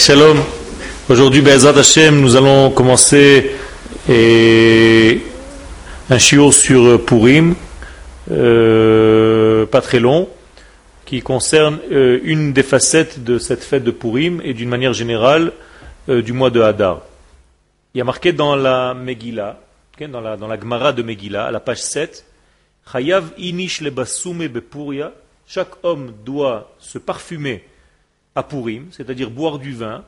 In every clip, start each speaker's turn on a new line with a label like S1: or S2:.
S1: Shalom. Aujourd'hui, Be'ezat Hashem, nous allons commencer un chiot sur Purim, euh, pas très long, qui concerne euh, une des facettes de cette fête de Purim et d'une manière générale euh, du mois de Hadar. Il y a marqué dans la Megillah, dans la, dans Gemara de Megillah, à la page 7, Chayav inish le bepuria, chaque homme doit se parfumer c'est-à-dire boire du vin,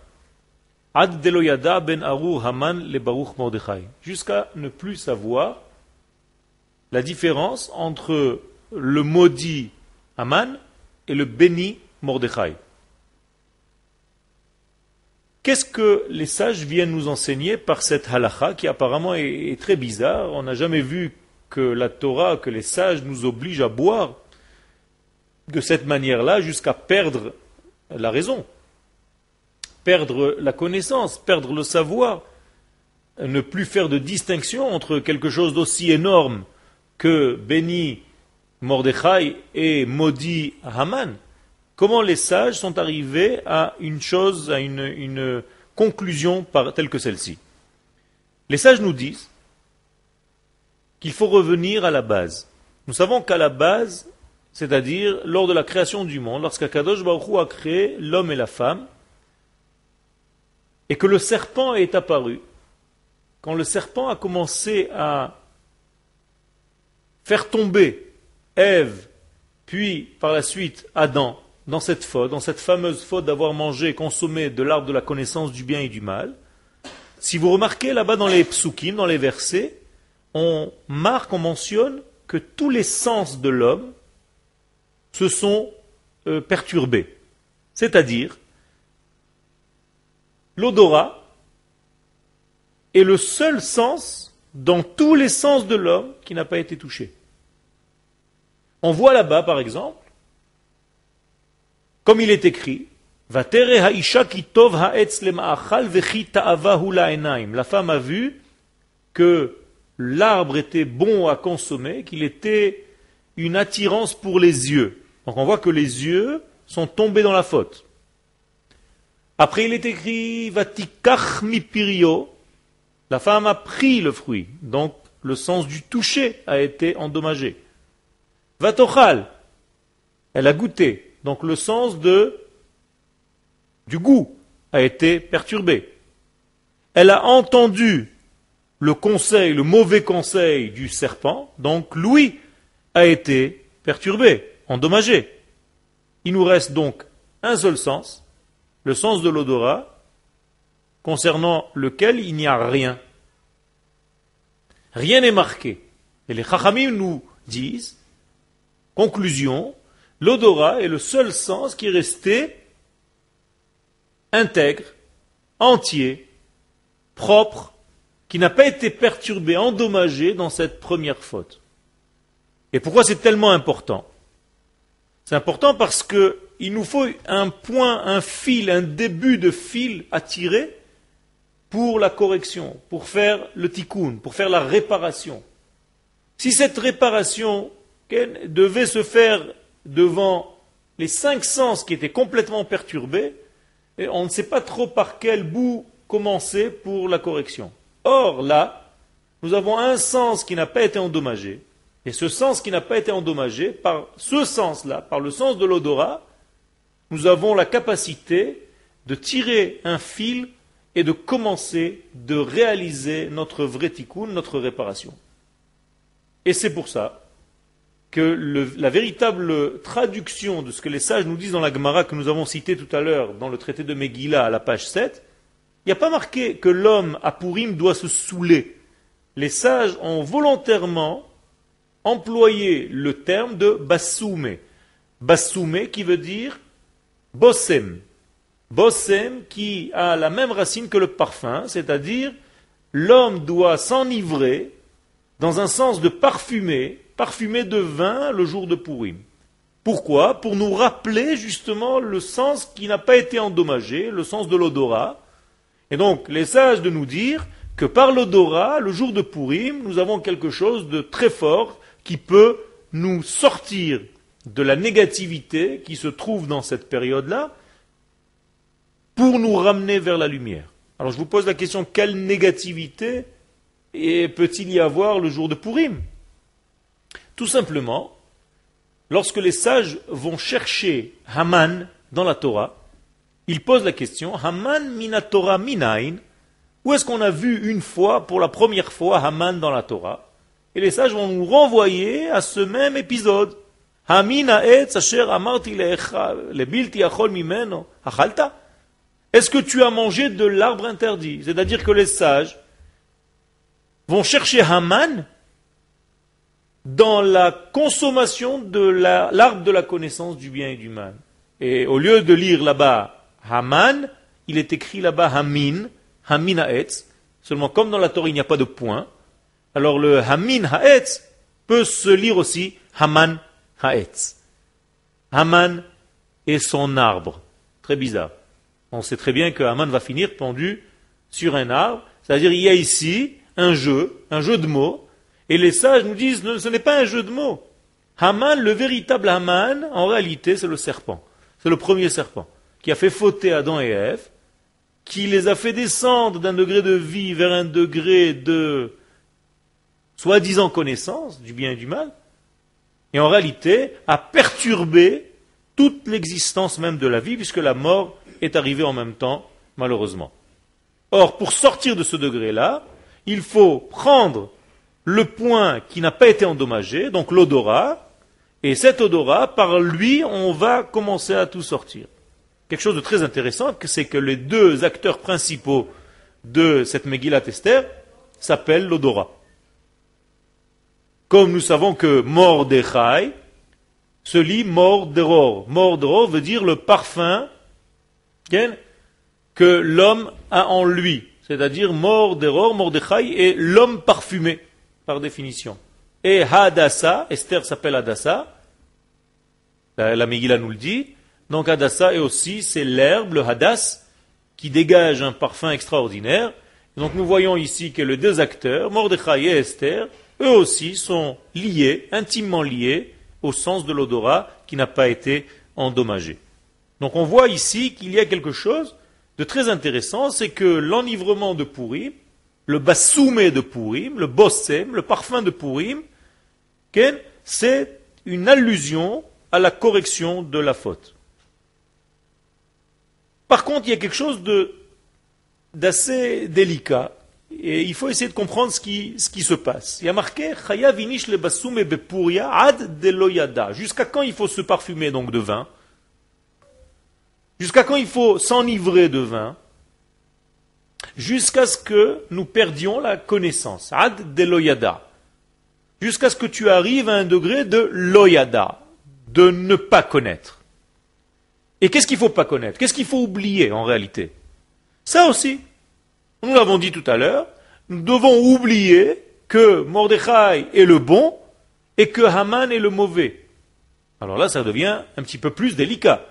S1: Ad deloyada ben Arur Haman le Baruch Mordechai, jusqu'à ne plus savoir la différence entre le maudit Haman et le béni Mordechai. Qu'est-ce que les sages viennent nous enseigner par cette halacha qui apparemment est, très bizarre? On n'a jamais vu que la Torah, que les sages nous obligent à boire de cette manière-là jusqu'à perdre la raison, perdre la connaissance, perdre le savoir, ne plus faire de distinction entre quelque chose d'aussi énorme que béni Mordechai et maudit Haman. Comment les sages sont arrivés à une chose, à une, conclusion telle que celle-ci? Les sages nous disent qu'il faut revenir à la base. Nous savons qu'à la base, c'est-à-dire lors de la création du monde, lorsqu'Akadosh Baruch a créé l'homme et la femme, et que le serpent est apparu, quand le serpent a commencé à faire tomber Ève, puis par la suite Adam, dans cette faute, dans cette fameuse faute d'avoir mangé et consommé de l'arbre de la connaissance du bien et du mal, si vous remarquez là-bas dans les psukim, dans les versets, on marque, on mentionne que tous les sens de l'homme se sont euh, perturbés. C'est-à-dire, l'odorat est le seul sens dans tous les sens de l'homme qui n'a pas été touché. On voit là-bas, par exemple, comme il est écrit, la femme a vu que l'arbre était bon à consommer, qu'il était une attirance pour les yeux. Donc on voit que les yeux sont tombés dans la faute. Après, il est écrit Vatikach mipirio. La femme a pris le fruit, donc le sens du toucher a été endommagé. Vatochal, elle a goûté, donc le sens de du goût a été perturbé. Elle a entendu le conseil, le mauvais conseil du serpent, donc l'ouïe a été perturbé endommagé. Il nous reste donc un seul sens, le sens de l'odorat, concernant lequel il n'y a rien. Rien n'est marqué. Et les Chachamim nous disent, conclusion, l'odorat est le seul sens qui est resté intègre, entier, propre, qui n'a pas été perturbé, endommagé dans cette première faute. Et pourquoi c'est tellement important? C'est important parce qu'il nous faut un point, un fil, un début de fil à tirer pour la correction, pour faire le tikkun, pour faire la réparation. Si cette réparation devait se faire devant les cinq sens qui étaient complètement perturbés, on ne sait pas trop par quel bout commencer pour la correction. Or, là, nous avons un sens qui n'a pas été endommagé, et ce sens qui n'a pas été endommagé, par ce sens-là, par le sens de l'odorat, nous avons la capacité de tirer un fil et de commencer de réaliser notre vrai tikkun, notre réparation. Et c'est pour ça que la véritable traduction de ce que les sages nous disent dans la Gemara que nous avons cité tout à l'heure dans le traité de Megillah à la page 7, il n'y a pas marqué que l'homme à Purim doit se saouler. Les sages ont volontairement employer le terme de bassoumé. Bassoumé qui veut dire bossem. Bossem qui a la même racine que le parfum, c'est-à-dire l'homme doit s'enivrer dans un sens de parfumer, parfumer de vin le jour de Purim. Pourquoi? Pour nous rappeler justement le sens qui n'a pas été endommagé, le sens de l'odorat. Et donc, les sages de nous dire que par l'odorat, le jour de Purim, nous avons quelque chose de très fort qui peut nous sortir de la négativité qui se trouve dans cette période-là pour nous ramener vers la lumière. Alors je vous pose la question, quelle négativité peut-il y avoir le jour de Purim? Tout simplement, lorsque les sages vont chercher Haman dans la Torah, ils posent la question, Haman minatora minain, où est-ce qu'on a vu une fois, pour la première fois, Haman dans la Torah? Et les sages vont nous renvoyer à ce même épisode. Est-ce que tu as mangé de l'arbre interdit? C'est-à-dire que les sages vont chercher Haman dans la consommation de l'arbre de la connaissance du bien et du mal. Et au lieu de lire là-bas Haman, il est écrit là-bas Hamin, Hamin Haetz. Seulement, comme dans la Torah il n'y a pas de point, alors le Hamin Haetz peut se lire aussi Haman Haetz. Haman est son arbre. Très bizarre. On sait très bien que Haman va finir pendu sur un arbre. C'est-à-dire, il y a ici un jeu, un jeu de mots, et les sages nous disent, ce n'est pas un jeu de mots. Haman, le véritable Haman, en réalité, c'est le serpent. C'est le premier serpent qui a fait fauter Adam et Ève, qui les a fait descendre d'un degré de vie vers un degré de soi-disant connaissance du bien et du mal, et en réalité a perturbé toute l'existence même de la vie, puisque la mort est arrivé en même temps, malheureusement. Or, pour sortir de ce degré-là, il faut prendre le point qui n'a pas été endommagé, donc l'odorat, et cet odorat, par lui, on va commencer à tout sortir. Quelque chose de très intéressant, c'est que les deux acteurs principaux de cette Megillat Esther s'appellent l'odorat. Comme nous savons que Mordechai se lit Morderor. Morderor veut dire le parfum que l'homme a en lui. C'est-à-dire mort d'error, Mordechai est l'homme parfumé, par définition. Et Hadassa, Esther s'appelle Hadassa, la, Megillah nous le dit, donc Hadassa est aussi, c'est l'herbe, le Hadas, qui dégage un parfum extraordinaire. Donc nous voyons ici que les deux acteurs, Mordechai et Esther, eux aussi sont liés, intimement liés, au sens de l'odorat qui n'a pas été endommagé. Donc on voit ici qu'il y a quelque chose de très intéressant, c'est que l'enivrement de Purim, le bassoumé de Purim, le bossem, le parfum de Purim, c'est une allusion à la correction de la faute. Par contre, il y a quelque chose d'assez délicat et il faut essayer de comprendre ce qui, se passe. Il y a marqué le ad deloyada. Jusqu'à quand il faut se parfumer donc de vin? Jusqu'à quand il faut s'enivrer de vin? Jusqu'à ce que nous perdions la connaissance. Ad de loyada. Jusqu'à ce que tu arrives à un degré de loyada, de ne pas connaître. Et qu'est-ce qu'il faut pas connaître? Qu'est-ce qu'il faut oublier en réalité? Ça aussi. Nous l'avons dit tout à l'heure, nous devons oublier que Mordechai est le bon et que Haman est le mauvais. Alors là, ça devient un petit peu plus délicat.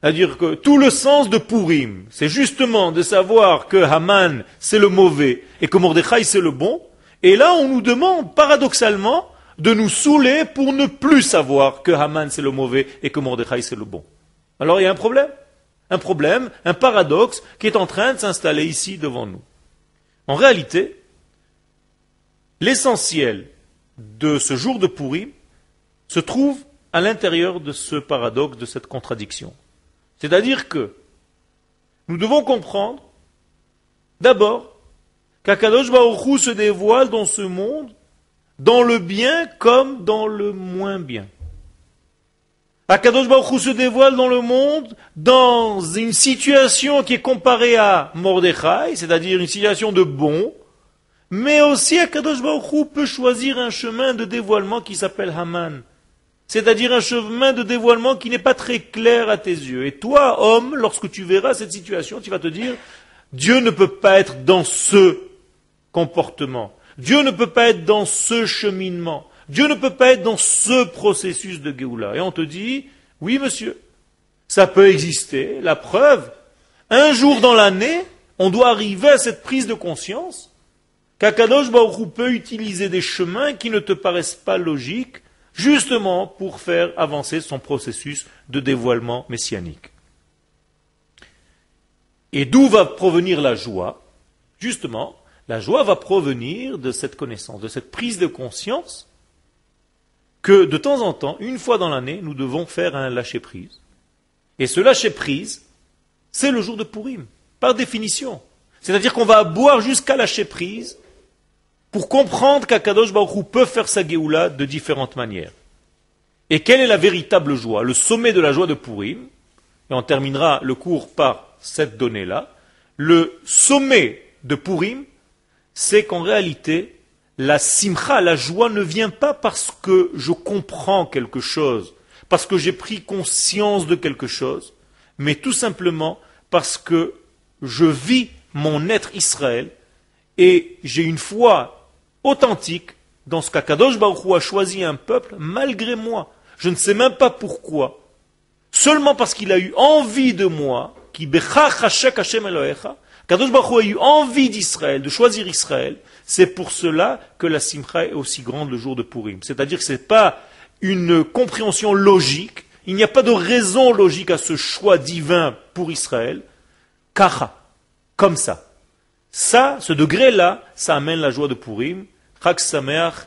S1: C'est-à-dire que tout le sens de Purim, c'est justement de savoir que Haman c'est le mauvais et que Mordechai c'est le bon. Et là, on nous demande paradoxalement de nous saouler pour ne plus savoir que Haman c'est le mauvais et que Mordechai c'est le bon. Alors il y a un problème? Un problème, un paradoxe qui est en train de s'installer ici devant nous. En réalité, l'essentiel de ce jour de Purim se trouve à l'intérieur de ce paradoxe, de cette contradiction. C'est-à-dire que nous devons comprendre d'abord qu'Akadosh Baruch se dévoile dans ce monde dans le bien comme dans le moins bien. Akadosh Baruch se dévoile dans le monde dans une situation qui est comparée à Mordechai, c'est-à-dire une situation de bon, mais aussi Akadosh Baruch peut choisir un chemin de dévoilement qui s'appelle Haman c'est-à-dire un chemin de dévoilement qui n'est pas très clair à tes yeux. Et toi, homme, lorsque tu verras cette situation, tu vas te dire, Dieu ne peut pas être dans ce comportement. Dieu ne peut pas être dans ce cheminement. Dieu ne peut pas être dans ce processus de Géoula. Et on te dit, oui monsieur, ça peut exister. La preuve, un jour dans l'année, on doit arriver à cette prise de conscience qu'Akadosh Baruch peut utiliser des chemins qui ne te paraissent pas logiques justement pour faire avancer son processus de dévoilement messianique. Et d'où va provenir la joie? Justement, la joie va provenir de cette connaissance, de cette prise de conscience que de temps en temps, une fois dans l'année, nous devons faire un lâcher-prise. Et ce lâcher-prise, c'est le jour de Purim, par définition. C'est-à-dire qu'on va boire jusqu'à lâcher-prise pour comprendre qu'Akadosh Baruch peut faire sa Géoula de différentes manières. Et quelle est la véritable joie Le sommet de la joie de Purim, et on terminera le cours par cette donnée-là, le sommet de Purim, c'est qu'en réalité, la simcha, la joie ne vient pas parce que je comprends quelque chose, parce que j'ai pris conscience de quelque chose, mais tout simplement parce que je vis mon être Israël et j'ai une foi authentique dans ce qu'Akadosh Baruch a choisi un peuple malgré moi. Je ne sais même pas pourquoi. Seulement parce qu'il a eu envie de moi, qui Kadosh Baruch a eu envie d'Israël, de choisir Israël, c'est pour cela que la simcha est aussi grande le jour de Purim. C'est-à-dire que ce n'est pas une compréhension logique, il n'y a pas de raison logique à ce choix divin pour Israël. Kacha, comme ça. Ça, ce degré-là, ça amène la joie de Purim. Chag Sameach.